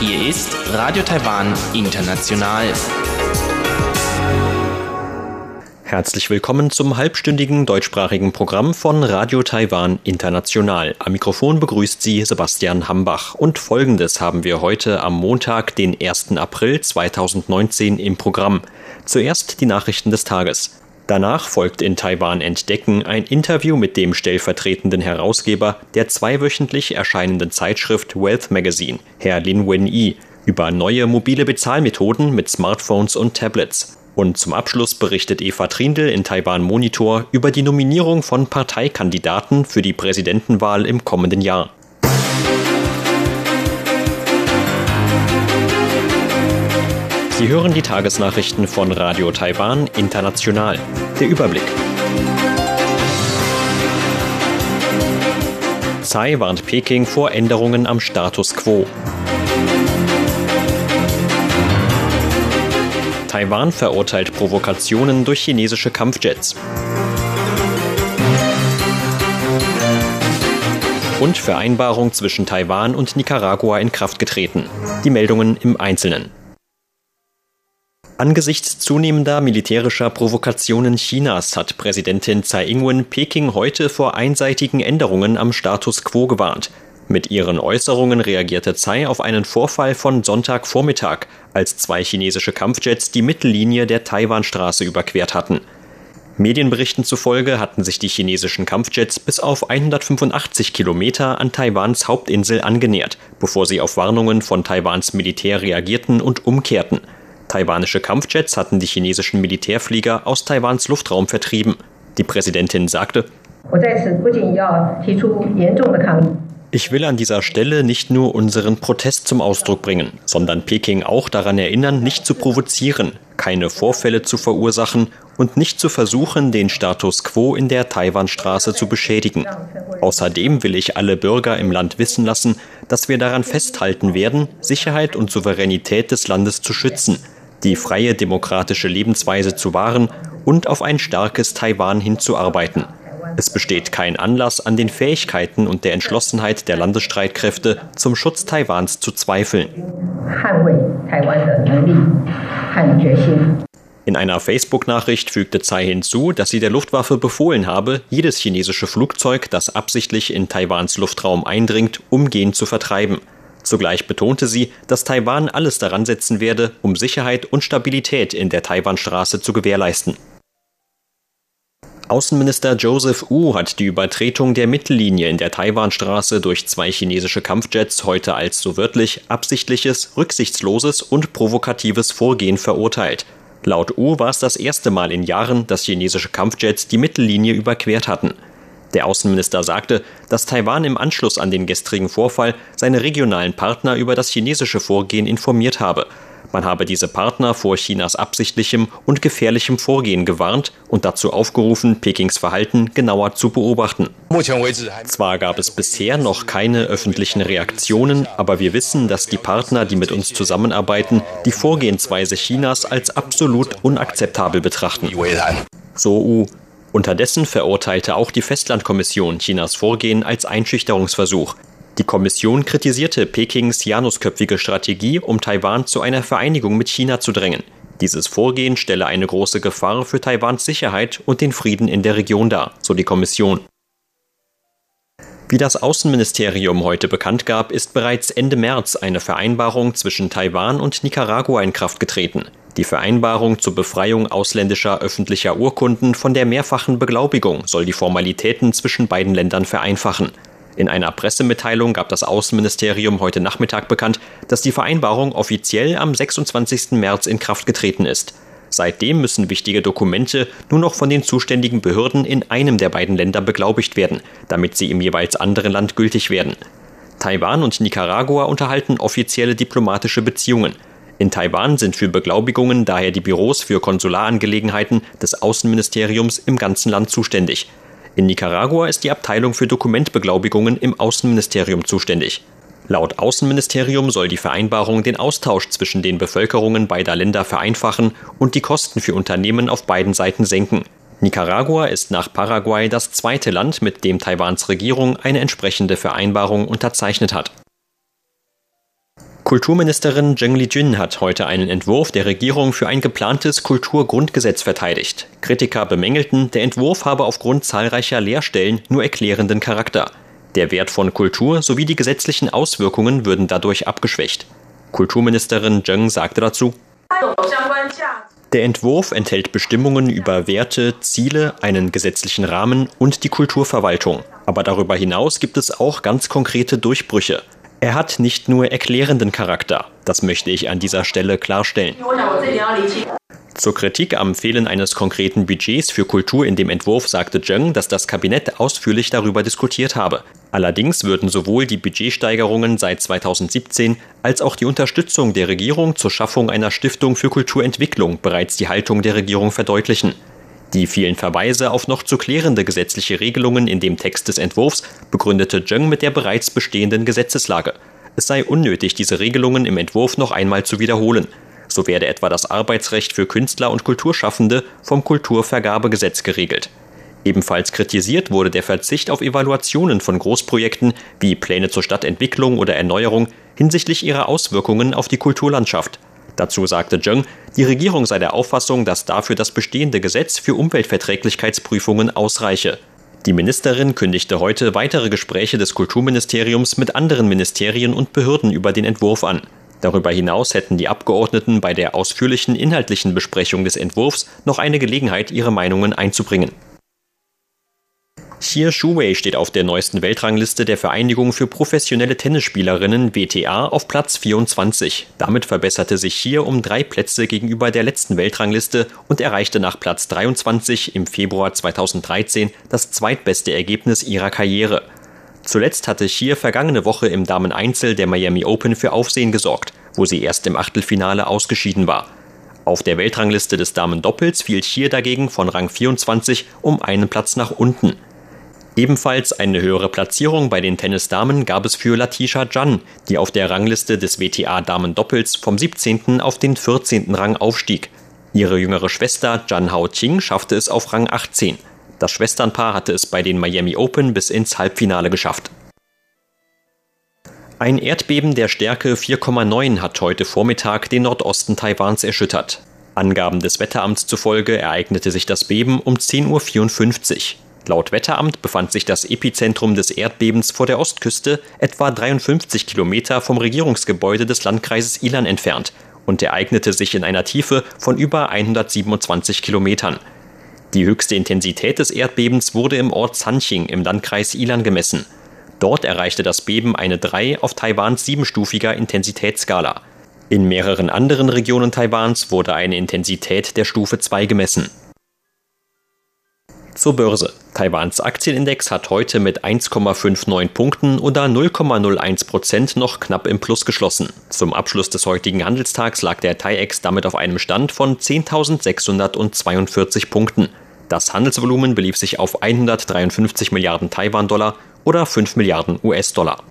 Hier ist Radio Taiwan International. Herzlich willkommen zum halbstündigen deutschsprachigen Programm von Radio Taiwan International. Am Mikrofon begrüßt Sie Sebastian Hambach. Und folgendes haben wir heute am Montag, den 1. April 2019 im Programm. Zuerst die Nachrichten des Tages. Danach folgt in Taiwan Entdecken ein Interview mit dem stellvertretenden Herausgeber der zweiwöchentlich erscheinenden Zeitschrift Wealth Magazine, Herr Lin Wen-yi, über neue mobile Bezahlmethoden mit Smartphones und Tablets. Und zum Abschluss berichtet Eva Trindl in Taiwan Monitor über die Nominierung von Parteikandidaten für die Präsidentenwahl im kommenden Jahr. Sie hören die Tagesnachrichten von Radio Taiwan International. Der Überblick. Tsai warnt Peking vor Änderungen am Status quo. Taiwan verurteilt Provokationen durch chinesische Kampfjets. Und Vereinbarung zwischen Taiwan und Nicaragua in Kraft getreten. Die Meldungen im Einzelnen. Angesichts zunehmender militärischer Provokationen Chinas hat Präsidentin Tsai Ing-wen Peking heute vor einseitigen Änderungen am Status quo gewarnt. Mit ihren Äußerungen reagierte Tsai auf einen Vorfall von Sonntagvormittag, als zwei chinesische Kampfjets die Mittellinie der Taiwanstraße überquert hatten. Medienberichten zufolge hatten sich die chinesischen Kampfjets bis auf 185 Kilometer an Taiwans Hauptinsel angenähert, bevor sie auf Warnungen von Taiwans Militär reagierten und umkehrten. Taiwanische Kampfjets hatten die chinesischen Militärflieger aus Taiwans Luftraum vertrieben. Die Präsidentin sagte, ich will an dieser Stelle nicht nur unseren Protest zum Ausdruck bringen, sondern Peking auch daran erinnern, nicht zu provozieren, keine Vorfälle zu verursachen und nicht zu versuchen, den Status quo in der Taiwanstraße zu beschädigen. Außerdem will ich alle Bürger im Land wissen lassen, dass wir daran festhalten werden, Sicherheit und Souveränität des Landes zu schützen, die freie demokratische Lebensweise zu wahren und auf ein starkes Taiwan hinzuarbeiten. Es besteht kein Anlass, an den Fähigkeiten und der Entschlossenheit der Landesstreitkräfte zum Schutz Taiwans zu zweifeln. In einer Facebook-Nachricht fügte Tsai hinzu, dass sie der Luftwaffe befohlen habe, jedes chinesische Flugzeug, das absichtlich in Taiwans Luftraum eindringt, umgehend zu vertreiben. Zugleich betonte sie, dass Taiwan alles daran setzen werde, um Sicherheit und Stabilität in der Taiwanstraße zu gewährleisten. Außenminister Joseph Wu hat die Übertretung der Mittellinie in der Taiwanstraße durch zwei chinesische Kampfjets heute als so wörtlich absichtliches, rücksichtsloses und provokatives Vorgehen verurteilt. Laut Wu war es das erste Mal in Jahren, dass chinesische Kampfjets die Mittellinie überquert hatten. Der Außenminister sagte, dass Taiwan im Anschluss an den gestrigen Vorfall seine regionalen Partner über das chinesische Vorgehen informiert habe man habe diese Partner vor Chinas absichtlichem und gefährlichem Vorgehen gewarnt und dazu aufgerufen, Pekings Verhalten genauer zu beobachten. Zwar gab es bisher noch keine öffentlichen Reaktionen, aber wir wissen, dass die Partner, die mit uns zusammenarbeiten, die Vorgehensweise Chinas als absolut unakzeptabel betrachten. So U. Unterdessen verurteilte auch die Festlandkommission Chinas Vorgehen als Einschüchterungsversuch. Die Kommission kritisierte Pekings janusköpfige Strategie, um Taiwan zu einer Vereinigung mit China zu drängen. Dieses Vorgehen stelle eine große Gefahr für Taiwans Sicherheit und den Frieden in der Region dar, so die Kommission. Wie das Außenministerium heute bekannt gab, ist bereits Ende März eine Vereinbarung zwischen Taiwan und Nicaragua in Kraft getreten. Die Vereinbarung zur Befreiung ausländischer öffentlicher Urkunden von der mehrfachen Beglaubigung soll die Formalitäten zwischen beiden Ländern vereinfachen. In einer Pressemitteilung gab das Außenministerium heute Nachmittag bekannt, dass die Vereinbarung offiziell am 26. März in Kraft getreten ist. Seitdem müssen wichtige Dokumente nur noch von den zuständigen Behörden in einem der beiden Länder beglaubigt werden, damit sie im jeweils anderen Land gültig werden. Taiwan und Nicaragua unterhalten offizielle diplomatische Beziehungen. In Taiwan sind für Beglaubigungen daher die Büros für Konsularangelegenheiten des Außenministeriums im ganzen Land zuständig. In Nicaragua ist die Abteilung für Dokumentbeglaubigungen im Außenministerium zuständig. Laut Außenministerium soll die Vereinbarung den Austausch zwischen den Bevölkerungen beider Länder vereinfachen und die Kosten für Unternehmen auf beiden Seiten senken. Nicaragua ist nach Paraguay das zweite Land, mit dem Taiwans Regierung eine entsprechende Vereinbarung unterzeichnet hat. Kulturministerin Zheng Lijun hat heute einen Entwurf der Regierung für ein geplantes Kulturgrundgesetz verteidigt. Kritiker bemängelten, der Entwurf habe aufgrund zahlreicher Leerstellen nur erklärenden Charakter. Der Wert von Kultur sowie die gesetzlichen Auswirkungen würden dadurch abgeschwächt. Kulturministerin Zheng sagte dazu, der Entwurf enthält Bestimmungen über Werte, Ziele, einen gesetzlichen Rahmen und die Kulturverwaltung. Aber darüber hinaus gibt es auch ganz konkrete Durchbrüche. Er hat nicht nur erklärenden Charakter. Das möchte ich an dieser Stelle klarstellen. Zur Kritik am Fehlen eines konkreten Budgets für Kultur in dem Entwurf sagte Zheng, dass das Kabinett ausführlich darüber diskutiert habe. Allerdings würden sowohl die Budgetsteigerungen seit 2017 als auch die Unterstützung der Regierung zur Schaffung einer Stiftung für Kulturentwicklung bereits die Haltung der Regierung verdeutlichen. Die vielen Verweise auf noch zu klärende gesetzliche Regelungen in dem Text des Entwurfs begründete Zheng mit der bereits bestehenden Gesetzeslage. Es sei unnötig, diese Regelungen im Entwurf noch einmal zu wiederholen. So werde etwa das Arbeitsrecht für Künstler und Kulturschaffende vom Kulturvergabegesetz geregelt. Ebenfalls kritisiert wurde der Verzicht auf Evaluationen von Großprojekten wie Pläne zur Stadtentwicklung oder Erneuerung hinsichtlich ihrer Auswirkungen auf die Kulturlandschaft. Dazu sagte Zheng, die Regierung sei der Auffassung, dass dafür das bestehende Gesetz für Umweltverträglichkeitsprüfungen ausreiche. Die Ministerin kündigte heute weitere Gespräche des Kulturministeriums mit anderen Ministerien und Behörden über den Entwurf an. Darüber hinaus hätten die Abgeordneten bei der ausführlichen inhaltlichen Besprechung des Entwurfs noch eine Gelegenheit, ihre Meinungen einzubringen. Xie Shuwei steht auf der neuesten Weltrangliste der Vereinigung für professionelle Tennisspielerinnen WTA auf Platz 24. Damit verbesserte sich Xie um drei Plätze gegenüber der letzten Weltrangliste und erreichte nach Platz 23 im Februar 2013 das zweitbeste Ergebnis ihrer Karriere. Zuletzt hatte Xie vergangene Woche im Dameneinzel der Miami Open für Aufsehen gesorgt, wo sie erst im Achtelfinale ausgeschieden war. Auf der Weltrangliste des Damendoppels fiel Xie dagegen von Rang 24 um einen Platz nach unten. Ebenfalls eine höhere Platzierung bei den Tennisdamen gab es für Latisha Jan, die auf der Rangliste des WTA-Damen-Doppels vom 17. auf den 14. Rang aufstieg. Ihre jüngere Schwester Jan Hao Qing schaffte es auf Rang 18. Das Schwesternpaar hatte es bei den Miami Open bis ins Halbfinale geschafft. Ein Erdbeben der Stärke 4,9 hat heute Vormittag den Nordosten Taiwans erschüttert. Angaben des Wetteramts zufolge ereignete sich das Beben um 10.54 Uhr. Laut Wetteramt befand sich das Epizentrum des Erdbebens vor der Ostküste etwa 53 Kilometer vom Regierungsgebäude des Landkreises Ilan entfernt und ereignete sich in einer Tiefe von über 127 Kilometern. Die höchste Intensität des Erdbebens wurde im Ort Sanqing im Landkreis Ilan gemessen. Dort erreichte das Beben eine 3 auf Taiwans siebenstufiger Intensitätsskala. In mehreren anderen Regionen Taiwans wurde eine Intensität der Stufe 2 gemessen. Zur Börse. Taiwans Aktienindex hat heute mit 1,59 Punkten oder 0,01 Prozent noch knapp im Plus geschlossen. Zum Abschluss des heutigen Handelstags lag der TAIEX damit auf einem Stand von 10.642 Punkten. Das Handelsvolumen belief sich auf 153 Milliarden Taiwan-Dollar oder 5 Milliarden US-Dollar.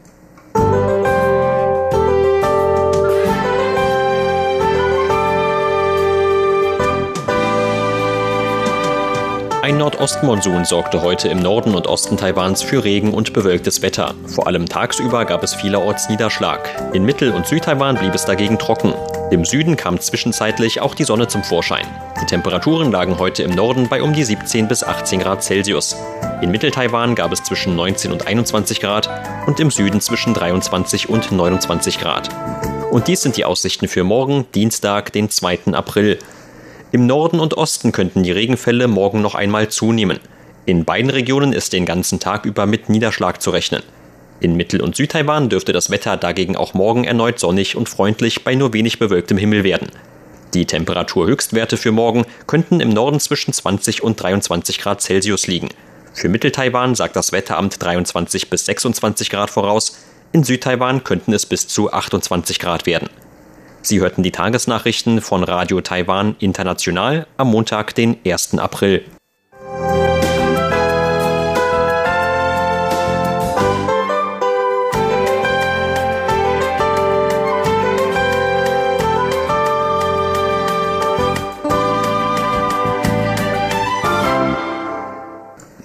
Ein Nordostmonsun sorgte heute im Norden und Osten Taiwans für Regen und bewölktes Wetter. Vor allem tagsüber gab es vielerorts Niederschlag. In Mittel- und Südtaiwan blieb es dagegen trocken. Im Süden kam zwischenzeitlich auch die Sonne zum Vorschein. Die Temperaturen lagen heute im Norden bei um die 17 bis 18 Grad Celsius. In Mitteltaiwan gab es zwischen 19 und 21 Grad und im Süden zwischen 23 und 29 Grad. Und dies sind die Aussichten für morgen, Dienstag, den 2. April. Im Norden und Osten könnten die Regenfälle morgen noch einmal zunehmen. In beiden Regionen ist den ganzen Tag über mit Niederschlag zu rechnen. In Mittel- und Südtaiwan dürfte das Wetter dagegen auch morgen erneut sonnig und freundlich bei nur wenig bewölktem Himmel werden. Die Temperaturhöchstwerte für morgen könnten im Norden zwischen 20 und 23 Grad Celsius liegen. Für Mitteltaiwan sagt das Wetteramt 23 bis 26 Grad voraus, in Südtaiwan könnten es bis zu 28 Grad werden. Sie hörten die Tagesnachrichten von Radio Taiwan International am Montag, den 1. April.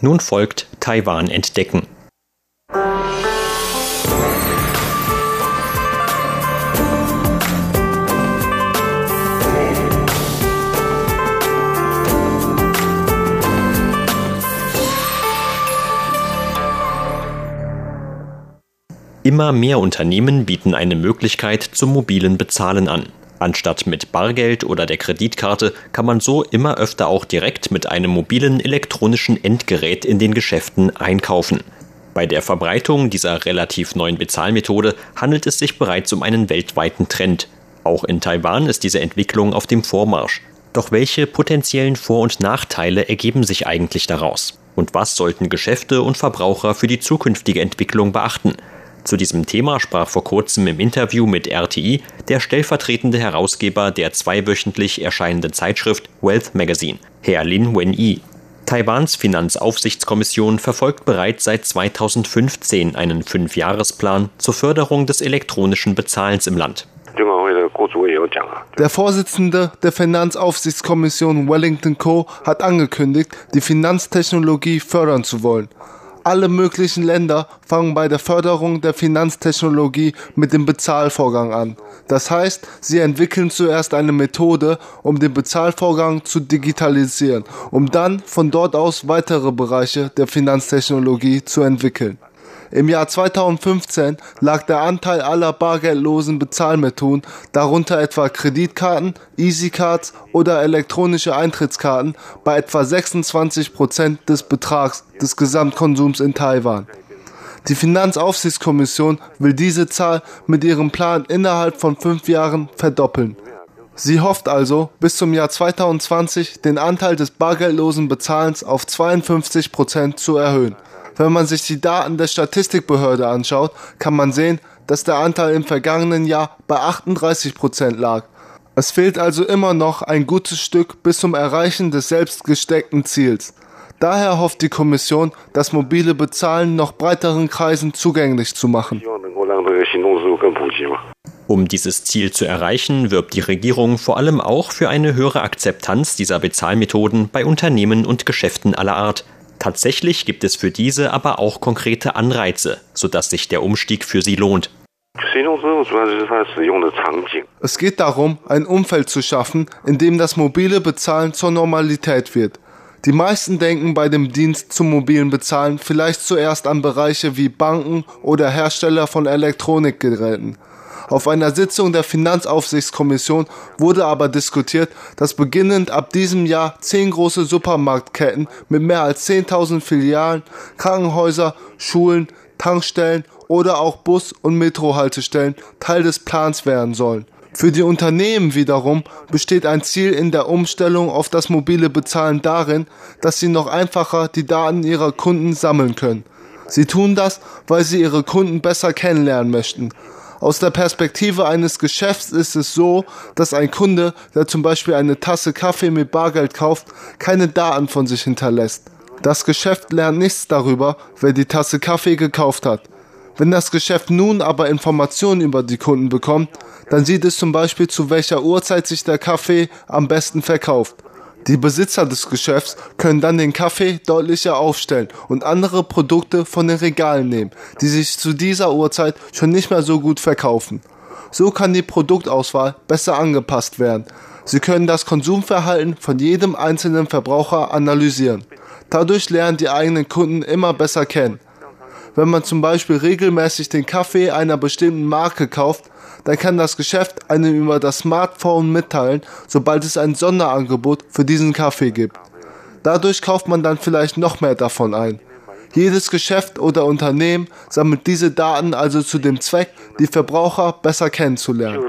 Nun folgt Taiwan entdecken. Immer mehr Unternehmen bieten eine Möglichkeit zum mobilen Bezahlen an. Anstatt mit Bargeld oder der Kreditkarte kann man so immer öfter auch direkt mit einem mobilen elektronischen Endgerät in den Geschäften einkaufen. Bei der Verbreitung dieser relativ neuen Bezahlmethode handelt es sich bereits um einen weltweiten Trend. Auch in Taiwan ist diese Entwicklung auf dem Vormarsch. Doch welche potenziellen Vor- und Nachteile ergeben sich eigentlich daraus? Und was sollten Geschäfte und Verbraucher für die zukünftige Entwicklung beachten? Zu diesem Thema sprach vor kurzem im Interview mit RTI der stellvertretende Herausgeber der zweiwöchentlich erscheinenden Zeitschrift Wealth Magazine, Herr Lin Wen-yi. Taiwans Finanzaufsichtskommission verfolgt bereits seit 2015 einen Fünfjahresplan zur Förderung des elektronischen Bezahlens im Land. Der Vorsitzende der Finanzaufsichtskommission Wellington Co. hat angekündigt, die Finanztechnologie fördern zu wollen. Alle möglichen Länder fangen bei der Förderung der Finanztechnologie mit dem Bezahlvorgang an. Das heißt, sie entwickeln zuerst eine Methode, um den Bezahlvorgang zu digitalisieren, um dann von dort aus weitere Bereiche der Finanztechnologie zu entwickeln. Im Jahr 2015 lag der Anteil aller bargeldlosen Bezahlmethoden, darunter etwa Kreditkarten, EasyCards oder elektronische Eintrittskarten, bei etwa 26 Prozent des Betrags des Gesamtkonsums in Taiwan. Die Finanzaufsichtskommission will diese Zahl mit ihrem Plan innerhalb von fünf Jahren verdoppeln. Sie hofft also, bis zum Jahr 2020 den Anteil des bargeldlosen Bezahlens auf 52 Prozent zu erhöhen. Wenn man sich die Daten der Statistikbehörde anschaut, kann man sehen, dass der Anteil im vergangenen Jahr bei 38 Prozent lag. Es fehlt also immer noch ein gutes Stück bis zum Erreichen des selbst gesteckten Ziels. Daher hofft die Kommission, das mobile Bezahlen noch breiteren Kreisen zugänglich zu machen. Um dieses Ziel zu erreichen, wirbt die Regierung vor allem auch für eine höhere Akzeptanz dieser Bezahlmethoden bei Unternehmen und Geschäften aller Art. Tatsächlich gibt es für diese aber auch konkrete Anreize, sodass sich der Umstieg für sie lohnt. Es geht darum, ein Umfeld zu schaffen, in dem das mobile Bezahlen zur Normalität wird. Die meisten denken bei dem Dienst zum mobilen Bezahlen vielleicht zuerst an Bereiche wie Banken oder Hersteller von Elektronikgeräten. Auf einer Sitzung der Finanzaufsichtskommission wurde aber diskutiert, dass beginnend ab diesem Jahr zehn große Supermarktketten mit mehr als 10.000 Filialen, Krankenhäuser, Schulen, Tankstellen oder auch Bus- und Metrohaltestellen Teil des Plans werden sollen. Für die Unternehmen wiederum besteht ein Ziel in der Umstellung auf das mobile Bezahlen darin, dass sie noch einfacher die Daten ihrer Kunden sammeln können. Sie tun das, weil sie ihre Kunden besser kennenlernen möchten. Aus der Perspektive eines Geschäfts ist es so, dass ein Kunde, der zum Beispiel eine Tasse Kaffee mit Bargeld kauft, keine Daten von sich hinterlässt. Das Geschäft lernt nichts darüber, wer die Tasse Kaffee gekauft hat. Wenn das Geschäft nun aber Informationen über die Kunden bekommt, dann sieht es zum Beispiel, zu welcher Uhrzeit sich der Kaffee am besten verkauft. Die Besitzer des Geschäfts können dann den Kaffee deutlicher aufstellen und andere Produkte von den Regalen nehmen, die sich zu dieser Uhrzeit schon nicht mehr so gut verkaufen. So kann die Produktauswahl besser angepasst werden. Sie können das Konsumverhalten von jedem einzelnen Verbraucher analysieren. Dadurch lernen die eigenen Kunden immer besser kennen. Wenn man zum Beispiel regelmäßig den Kaffee einer bestimmten Marke kauft, dann kann das Geschäft einem über das Smartphone mitteilen, sobald es ein Sonderangebot für diesen Kaffee gibt. Dadurch kauft man dann vielleicht noch mehr davon ein. Jedes Geschäft oder Unternehmen sammelt diese Daten also zu dem Zweck, die Verbraucher besser kennenzulernen.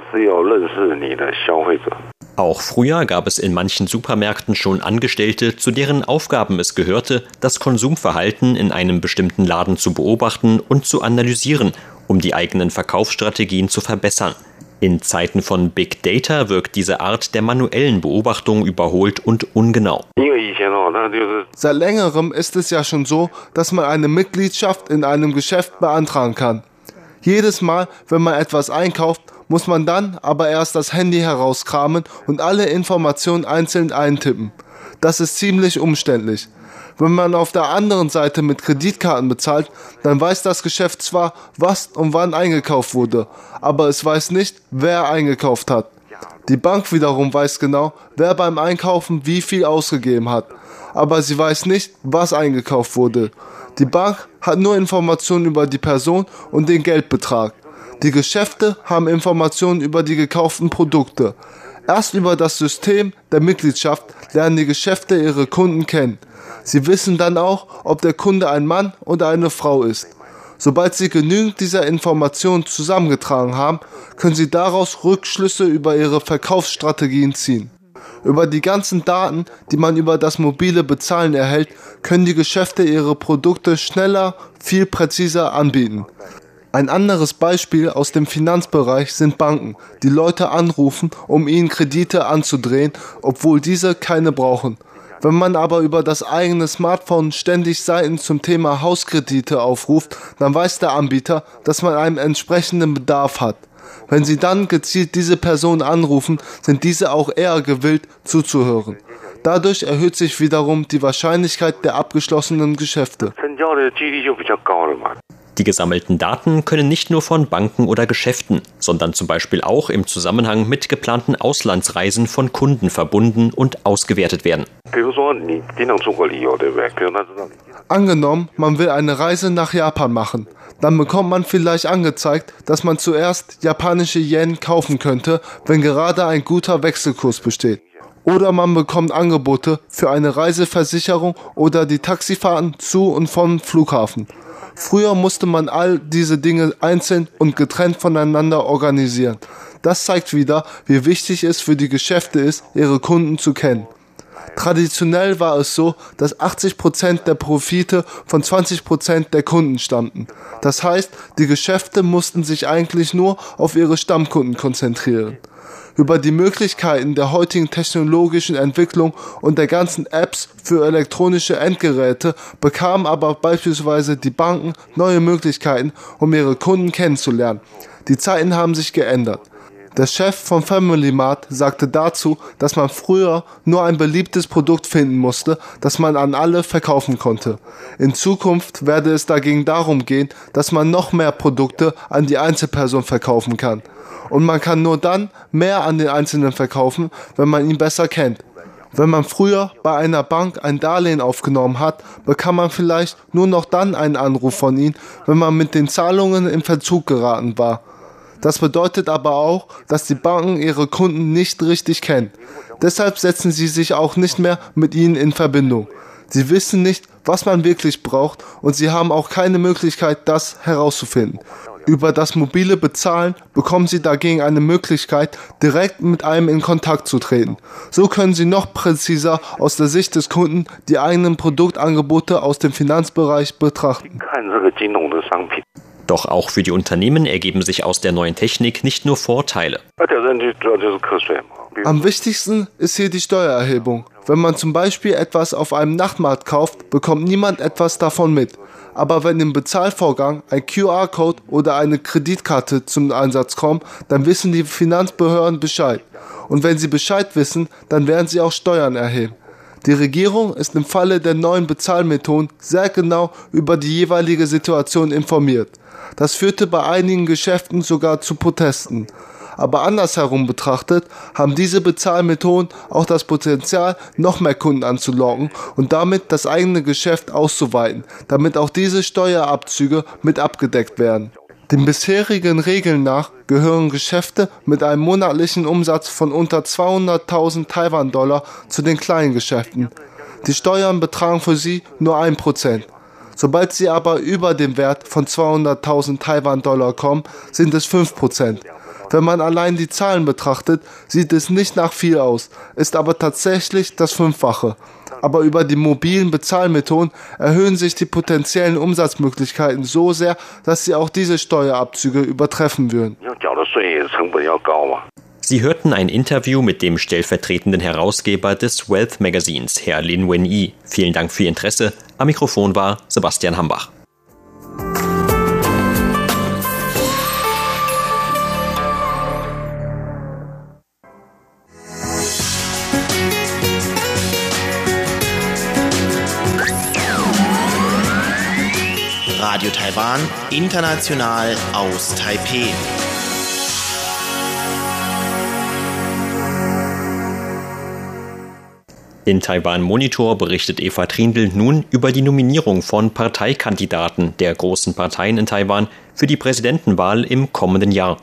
Auch früher gab es in manchen Supermärkten schon Angestellte, zu deren Aufgaben es gehörte, das Konsumverhalten in einem bestimmten Laden zu beobachten und zu analysieren, um die eigenen Verkaufsstrategien zu verbessern. In Zeiten von Big Data wirkt diese Art der manuellen Beobachtung überholt und ungenau. Seit längerem ist es ja schon so, dass man eine Mitgliedschaft in einem Geschäft beantragen kann. Jedes Mal, wenn man etwas einkauft, muss man dann aber erst das Handy herauskramen und alle Informationen einzeln eintippen. Das ist ziemlich umständlich. Wenn man auf der anderen Seite mit Kreditkarten bezahlt, dann weiß das Geschäft zwar, was und wann eingekauft wurde, aber es weiß nicht, wer eingekauft hat. Die Bank wiederum weiß genau, wer beim Einkaufen wie viel ausgegeben hat, aber sie weiß nicht, was eingekauft wurde. Die Bank hat nur Informationen über die Person und den Geldbetrag. Die Geschäfte haben Informationen über die gekauften Produkte. Erst über das System der Mitgliedschaft lernen die Geschäfte ihre Kunden kennen. Sie wissen dann auch, ob der Kunde ein Mann oder eine Frau ist. Sobald Sie genügend dieser Informationen zusammengetragen haben, können Sie daraus Rückschlüsse über Ihre Verkaufsstrategien ziehen. Über die ganzen Daten, die man über das mobile Bezahlen erhält, können die Geschäfte ihre Produkte schneller, viel präziser anbieten. Ein anderes Beispiel aus dem Finanzbereich sind Banken, die Leute anrufen, um ihnen Kredite anzudrehen, obwohl diese keine brauchen. Wenn man aber über das eigene Smartphone ständig Seiten zum Thema Hauskredite aufruft, dann weiß der Anbieter, dass man einen entsprechenden Bedarf hat. Wenn Sie dann gezielt diese Person anrufen, sind diese auch eher gewillt zuzuhören. Dadurch erhöht sich wiederum die Wahrscheinlichkeit der abgeschlossenen Geschäfte. Die gesammelten Daten können nicht nur von Banken oder Geschäften, sondern zum Beispiel auch im Zusammenhang mit geplanten Auslandsreisen von Kunden verbunden und ausgewertet werden. Angenommen, man will eine Reise nach Japan machen. Dann bekommt man vielleicht angezeigt, dass man zuerst japanische Yen kaufen könnte, wenn gerade ein guter Wechselkurs besteht. Oder man bekommt Angebote für eine Reiseversicherung oder die Taxifahrten zu und vom Flughafen. Früher musste man all diese Dinge einzeln und getrennt voneinander organisieren. Das zeigt wieder, wie wichtig es für die Geschäfte ist, ihre Kunden zu kennen. Traditionell war es so, dass 80 Prozent der Profite von 20 Prozent der Kunden stammten. Das heißt, die Geschäfte mussten sich eigentlich nur auf ihre Stammkunden konzentrieren über die Möglichkeiten der heutigen technologischen Entwicklung und der ganzen Apps für elektronische Endgeräte bekamen aber beispielsweise die Banken neue Möglichkeiten, um ihre Kunden kennenzulernen. Die Zeiten haben sich geändert. Der Chef von Family Mart sagte dazu, dass man früher nur ein beliebtes Produkt finden musste, das man an alle verkaufen konnte. In Zukunft werde es dagegen darum gehen, dass man noch mehr Produkte an die Einzelperson verkaufen kann. Und man kann nur dann mehr an den Einzelnen verkaufen, wenn man ihn besser kennt. Wenn man früher bei einer Bank ein Darlehen aufgenommen hat, bekam man vielleicht nur noch dann einen Anruf von ihnen, wenn man mit den Zahlungen in Verzug geraten war. Das bedeutet aber auch, dass die Banken ihre Kunden nicht richtig kennen. Deshalb setzen sie sich auch nicht mehr mit ihnen in Verbindung. Sie wissen nicht, was man wirklich braucht und sie haben auch keine Möglichkeit, das herauszufinden. Über das mobile Bezahlen bekommen Sie dagegen eine Möglichkeit, direkt mit einem in Kontakt zu treten. So können Sie noch präziser aus der Sicht des Kunden die eigenen Produktangebote aus dem Finanzbereich betrachten. Doch auch für die Unternehmen ergeben sich aus der neuen Technik nicht nur Vorteile. Am wichtigsten ist hier die Steuererhebung. Wenn man zum Beispiel etwas auf einem Nachtmarkt kauft, bekommt niemand etwas davon mit. Aber wenn im Bezahlvorgang ein QR-Code oder eine Kreditkarte zum Einsatz kommt, dann wissen die Finanzbehörden Bescheid. Und wenn sie Bescheid wissen, dann werden sie auch Steuern erheben. Die Regierung ist im Falle der neuen Bezahlmethoden sehr genau über die jeweilige Situation informiert. Das führte bei einigen Geschäften sogar zu Protesten. Aber andersherum betrachtet haben diese Bezahlmethoden auch das Potenzial, noch mehr Kunden anzulocken und damit das eigene Geschäft auszuweiten, damit auch diese Steuerabzüge mit abgedeckt werden. Den bisherigen Regeln nach gehören Geschäfte mit einem monatlichen Umsatz von unter 200.000 Taiwan-Dollar zu den kleinen Geschäften. Die Steuern betragen für sie nur ein Prozent. Sobald sie aber über den Wert von 200.000 Taiwan-Dollar kommen, sind es 5%. Wenn man allein die Zahlen betrachtet, sieht es nicht nach viel aus, ist aber tatsächlich das Fünffache. Aber über die mobilen Bezahlmethoden erhöhen sich die potenziellen Umsatzmöglichkeiten so sehr, dass sie auch diese Steuerabzüge übertreffen würden. Sie hörten ein Interview mit dem stellvertretenden Herausgeber des Wealth Magazins, Herr Lin Wen-Yi. Vielen Dank für Ihr Interesse. Am Mikrofon war Sebastian Hambach. Radio Taiwan, international aus Taipeh. In Taiwan Monitor berichtet Eva Trindl nun über die Nominierung von Parteikandidaten der großen Parteien in Taiwan für die Präsidentenwahl im kommenden Jahr.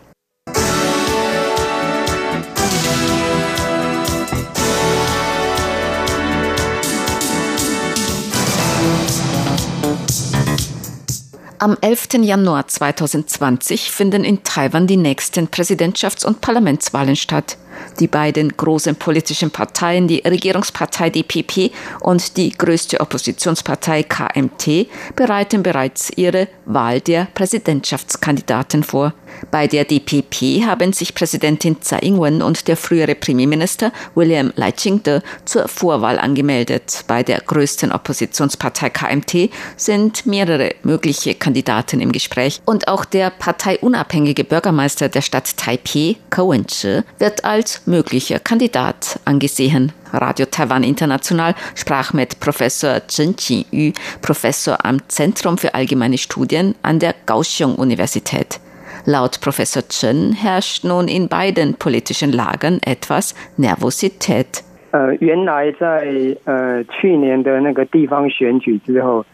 Am 11. Januar 2020 finden in Taiwan die nächsten Präsidentschafts- und Parlamentswahlen statt. Die beiden großen politischen Parteien, die Regierungspartei DPP und die größte Oppositionspartei KMT, bereiten bereits ihre Wahl der Präsidentschaftskandidaten vor. Bei der DPP haben sich Präsidentin Tsai Ing-wen und der frühere Premierminister William Lai Ching-te zur Vorwahl angemeldet. Bei der größten Oppositionspartei KMT sind mehrere mögliche Kandidaten im Gespräch und auch der parteiunabhängige Bürgermeister der Stadt Taipei, Ko Wen-che, wird als möglicher Kandidat angesehen. Radio Taiwan International sprach mit Professor Chen Qi-yu, Professor am Zentrum für allgemeine Studien an der Kaohsiung Universität. Laut Professor Chen herrscht nun in beiden politischen Lagern etwas Nervosität. 呃，原来在呃去年的那个地方选举之后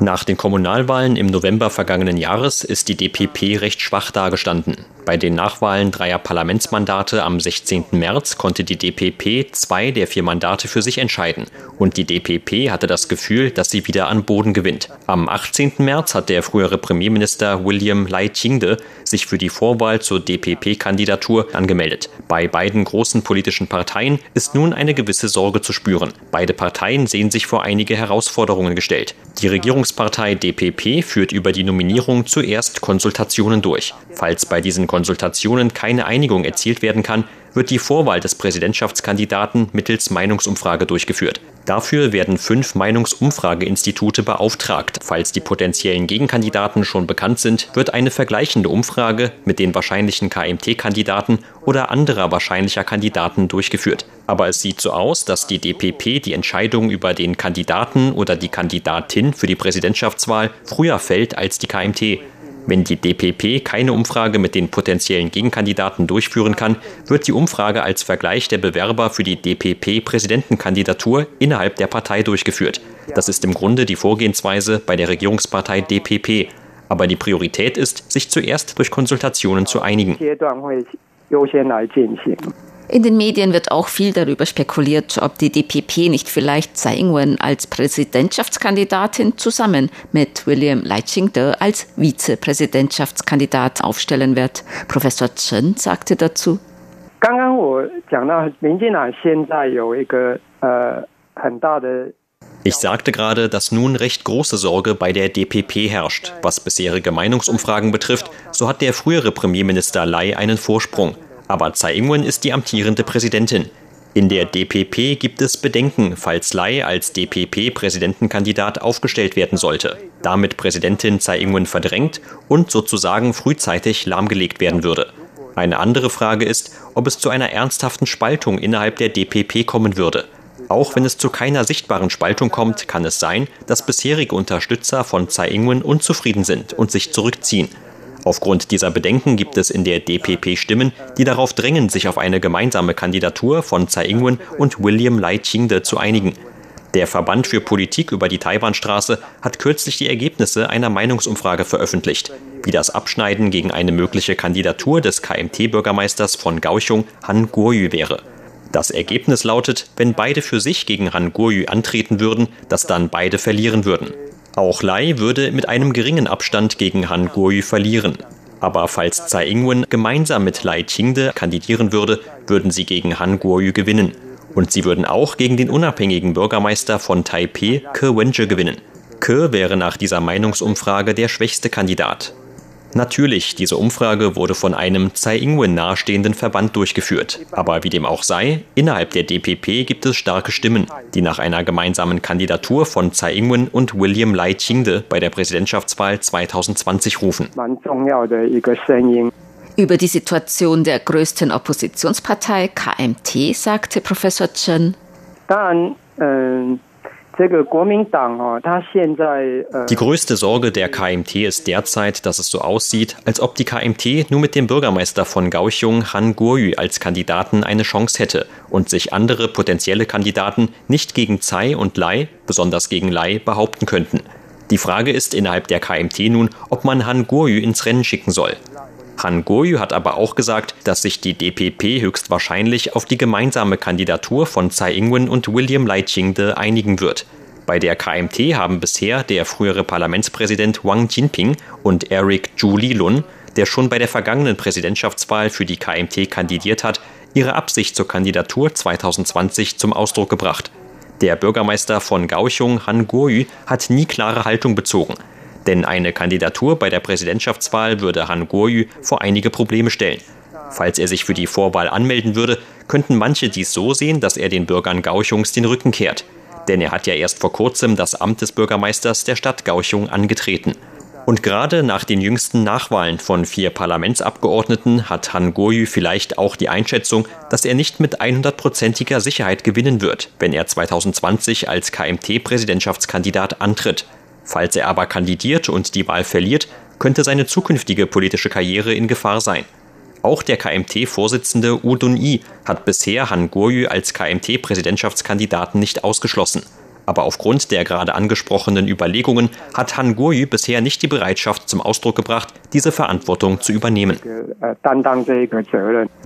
，nach den Kommunalwahlen im November vergangenen Jahres ist die DPP recht schwach dagestanden. Bei den Nachwahlen dreier Parlamentsmandate am 16. März konnte die DPP zwei der vier Mandate für sich entscheiden. Und die DPP hatte das Gefühl, dass sie wieder an Boden gewinnt. Am 18. März hat der frühere Premierminister William Lai Ching-de sich für die Vorwahl zur DPP-Kandidatur angemeldet. Bei beiden großen politischen Parteien ist nun eine gewisse Sorge zu spüren. Beide Parteien sehen sich vor einige Herausforderungen gestellt. Die Regierungspartei DPP führt über die Nominierung zuerst Konsultationen durch. Falls bei diesen Konsultationen keine Einigung erzielt werden kann, wird die Vorwahl des Präsidentschaftskandidaten mittels Meinungsumfrage durchgeführt. Dafür werden fünf Meinungsumfrageinstitute beauftragt. Falls die potenziellen Gegenkandidaten schon bekannt sind, wird eine vergleichende Umfrage mit den wahrscheinlichen KMT-Kandidaten oder anderer wahrscheinlicher Kandidaten durchgeführt. Aber es sieht so aus, dass die DPP die Entscheidung über den Kandidaten oder die Kandidatin für die Präsidentschaftswahl früher fällt als die KMT. Wenn die DPP keine Umfrage mit den potenziellen Gegenkandidaten durchführen kann, wird die Umfrage als Vergleich der Bewerber für die DPP-Präsidentenkandidatur innerhalb der Partei durchgeführt. Das ist im Grunde die Vorgehensweise bei der Regierungspartei DPP. Aber die Priorität ist, sich zuerst durch Konsultationen zu einigen. In den Medien wird auch viel darüber spekuliert, ob die DPP nicht vielleicht Tsai Ing-wen als Präsidentschaftskandidatin zusammen mit William Lai Ching-te als Vizepräsidentschaftskandidat aufstellen wird. Professor Chen sagte dazu. 刚刚我讲到，民进党现在有一个呃很大的 ich sagte gerade, dass nun recht große Sorge bei der DPP herrscht. Was bisherige Meinungsumfragen betrifft, so hat der frühere Premierminister Lai einen Vorsprung. Aber Tsai Ing-wen ist die amtierende Präsidentin. In der DPP gibt es Bedenken, falls Lai als DPP-Präsidentenkandidat aufgestellt werden sollte, damit Präsidentin Tsai Ing-wen verdrängt und sozusagen frühzeitig lahmgelegt werden würde. Eine andere Frage ist, ob es zu einer ernsthaften Spaltung innerhalb der DPP kommen würde. Auch wenn es zu keiner sichtbaren Spaltung kommt, kann es sein, dass bisherige Unterstützer von Tsai Ing-wen unzufrieden sind und sich zurückziehen. Aufgrund dieser Bedenken gibt es in der DPP Stimmen, die darauf drängen, sich auf eine gemeinsame Kandidatur von Tsai Ing-wen und William Lai Ching-de zu einigen. Der Verband für Politik über die Taiwanstraße hat kürzlich die Ergebnisse einer Meinungsumfrage veröffentlicht, wie das Abschneiden gegen eine mögliche Kandidatur des KMT-Bürgermeisters von Kaohsiung Han Guoyu wäre. Das Ergebnis lautet, wenn beide für sich gegen Han Guoyu antreten würden, dass dann beide verlieren würden. Auch Lai würde mit einem geringen Abstand gegen Han Guoyu verlieren. Aber falls Tsai Ing-wen gemeinsam mit Lai Ching-de kandidieren würde, würden sie gegen Han Guoyu gewinnen. Und sie würden auch gegen den unabhängigen Bürgermeister von Taipei, Ke Wen-je, gewinnen. Ke wäre nach dieser Meinungsumfrage der schwächste Kandidat. Natürlich, diese Umfrage wurde von einem Tsai Ing-wen nahestehenden Verband durchgeführt. Aber wie dem auch sei, innerhalb der DPP gibt es starke Stimmen, die nach einer gemeinsamen Kandidatur von Tsai Ing-wen und William Lai Ching-de bei der Präsidentschaftswahl 2020 rufen. Über die Situation der größten Oppositionspartei KMT sagte Professor Chen. Dann, äh die größte Sorge der KMT ist derzeit, dass es so aussieht, als ob die KMT nur mit dem Bürgermeister von Kaohsiung Han Guoyu als Kandidaten eine Chance hätte und sich andere potenzielle Kandidaten nicht gegen Tsai und Lai, besonders gegen Lai, behaupten könnten. Die Frage ist innerhalb der KMT nun, ob man Han Guoyu ins Rennen schicken soll. Han Goyu hat aber auch gesagt, dass sich die DPP höchstwahrscheinlich auf die gemeinsame Kandidatur von Tsai Ing-wen und William Lai Ching-de einigen wird. Bei der KMT haben bisher der frühere Parlamentspräsident Wang Jinping und Eric Zhu Lilun, der schon bei der vergangenen Präsidentschaftswahl für die KMT kandidiert hat, ihre Absicht zur Kandidatur 2020 zum Ausdruck gebracht. Der Bürgermeister von Kaohsiung, Han Guoyu, hat nie klare Haltung bezogen. Denn eine Kandidatur bei der Präsidentschaftswahl würde Han Guoyu vor einige Probleme stellen. Falls er sich für die Vorwahl anmelden würde, könnten manche dies so sehen, dass er den Bürgern Gauchungs den Rücken kehrt. Denn er hat ja erst vor kurzem das Amt des Bürgermeisters der Stadt Gauchung angetreten. Und gerade nach den jüngsten Nachwahlen von vier Parlamentsabgeordneten hat Han Guoyu vielleicht auch die Einschätzung, dass er nicht mit 100%iger Sicherheit gewinnen wird, wenn er 2020 als KMT-Präsidentschaftskandidat antritt. Falls er aber kandidiert und die Wahl verliert, könnte seine zukünftige politische Karriere in Gefahr sein. Auch der KMT-Vorsitzende U Dun-i hat bisher Han Guoyu als KMT-Präsidentschaftskandidaten nicht ausgeschlossen. Aber aufgrund der gerade angesprochenen Überlegungen hat Han Guoyu bisher nicht die Bereitschaft zum Ausdruck gebracht, diese Verantwortung zu übernehmen.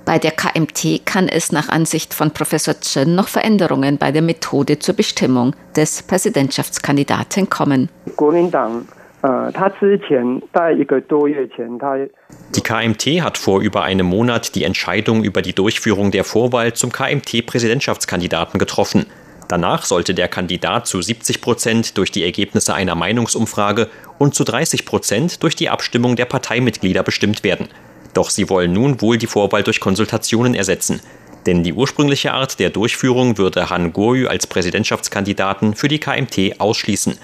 Bei der KMT kann es nach Ansicht von Professor Chen noch Veränderungen bei der Methode zur Bestimmung des Präsidentschaftskandidaten kommen. Die KMT hat vor über einem Monat die Entscheidung über die Durchführung der Vorwahl zum KMT-Präsidentschaftskandidaten getroffen. Danach sollte der Kandidat zu 70 Prozent durch die Ergebnisse einer Meinungsumfrage und zu 30 Prozent durch die Abstimmung der Parteimitglieder bestimmt werden. Doch sie wollen nun wohl die Vorwahl durch Konsultationen ersetzen. Denn die ursprüngliche Art der Durchführung würde Han Guoyu als Präsidentschaftskandidaten für die KMT ausschließen.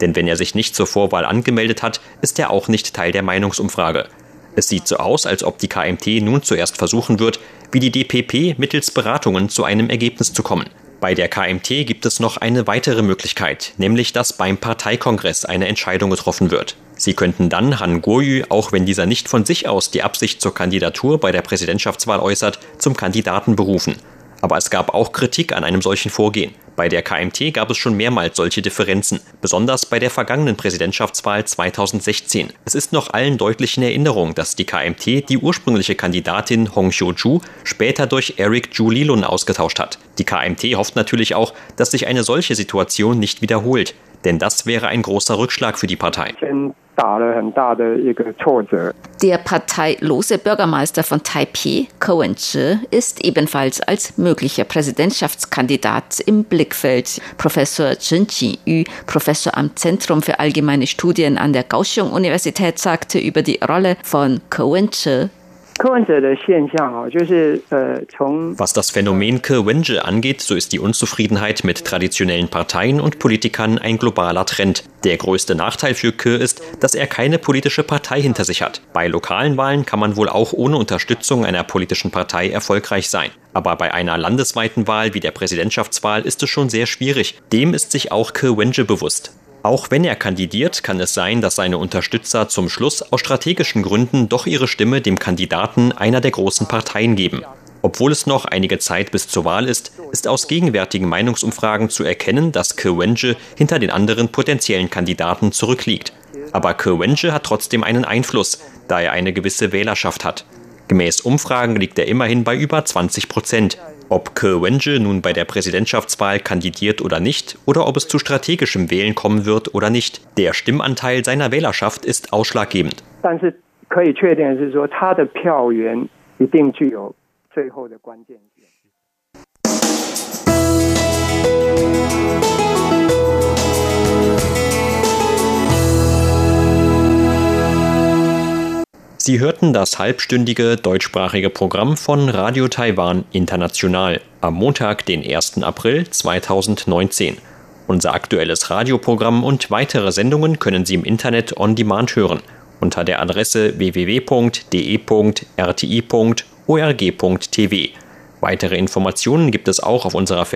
Denn wenn er sich nicht zur Vorwahl angemeldet hat, ist er auch nicht Teil der Meinungsumfrage. Es sieht so aus, als ob die KMT nun zuerst versuchen wird, wie die DPP mittels Beratungen zu einem Ergebnis zu kommen. Bei der KMT gibt es noch eine weitere Möglichkeit, nämlich dass beim Parteikongress eine Entscheidung getroffen wird. Sie könnten dann Han Guoyu, auch wenn dieser nicht von sich aus die Absicht zur Kandidatur bei der Präsidentschaftswahl äußert, zum Kandidaten berufen. Aber es gab auch Kritik an einem solchen Vorgehen. Bei der KMT gab es schon mehrmals solche Differenzen, besonders bei der vergangenen Präsidentschaftswahl 2016. Es ist noch allen deutlich in Erinnerung, dass die KMT die ursprüngliche Kandidatin Hong Xiu-ju später durch Eric Zhu Lilun ausgetauscht hat. Die KMT hofft natürlich auch, dass sich eine solche Situation nicht wiederholt, denn das wäre ein großer Rückschlag für die Partei. Der parteilose Bürgermeister von Taipei, Ko Wen-che, ist ebenfalls als möglicher Präsidentschaftskandidat im Blickfeld. Professor Chen Qi-yu, Professor am Zentrum für allgemeine Studien an der Kaohsiung-Universität, sagte über die Rolle von Was das Phänomen Ke-Wenje angeht, so ist die Unzufriedenheit mit traditionellen Parteien und Politikern ein globaler Trend. Der größte Nachteil für Ke ist, dass er keine politische Partei hinter sich hat. Bei lokalen Wahlen kann man wohl auch ohne Unterstützung einer politischen Partei erfolgreich sein. Aber bei einer landesweiten Wahl wie der Präsidentschaftswahl ist es schon sehr schwierig. Dem ist sich auch Ke-Wenje bewusst. Auch wenn er kandidiert, kann es sein, dass seine Unterstützer zum Schluss aus strategischen Gründen doch ihre Stimme dem Kandidaten einer der großen Parteien geben. Obwohl es noch einige Zeit bis zur Wahl ist, ist aus gegenwärtigen Meinungsumfragen zu erkennen, dass Kewenje hinter den anderen potenziellen Kandidaten zurückliegt. Aber Kewenje hat trotzdem einen Einfluss, da er eine gewisse Wählerschaft hat. Gemäß Umfragen liegt er immerhin bei über 20 Prozent. Ob Ke Wenje nun bei der Präsidentschaftswahl kandidiert oder nicht, oder ob es zu strategischem Wählen kommen wird oder nicht, der Stimmanteil seiner Wählerschaft ist ausschlaggebend. Sie hörten das halbstündige deutschsprachige Programm von Radio Taiwan International am Montag, den 1. April 2019. Unser aktuelles Radioprogramm und weitere Sendungen können Sie im Internet on demand hören unter der Adresse www.de.rti.org.tv. Weitere Informationen gibt es auch auf unserer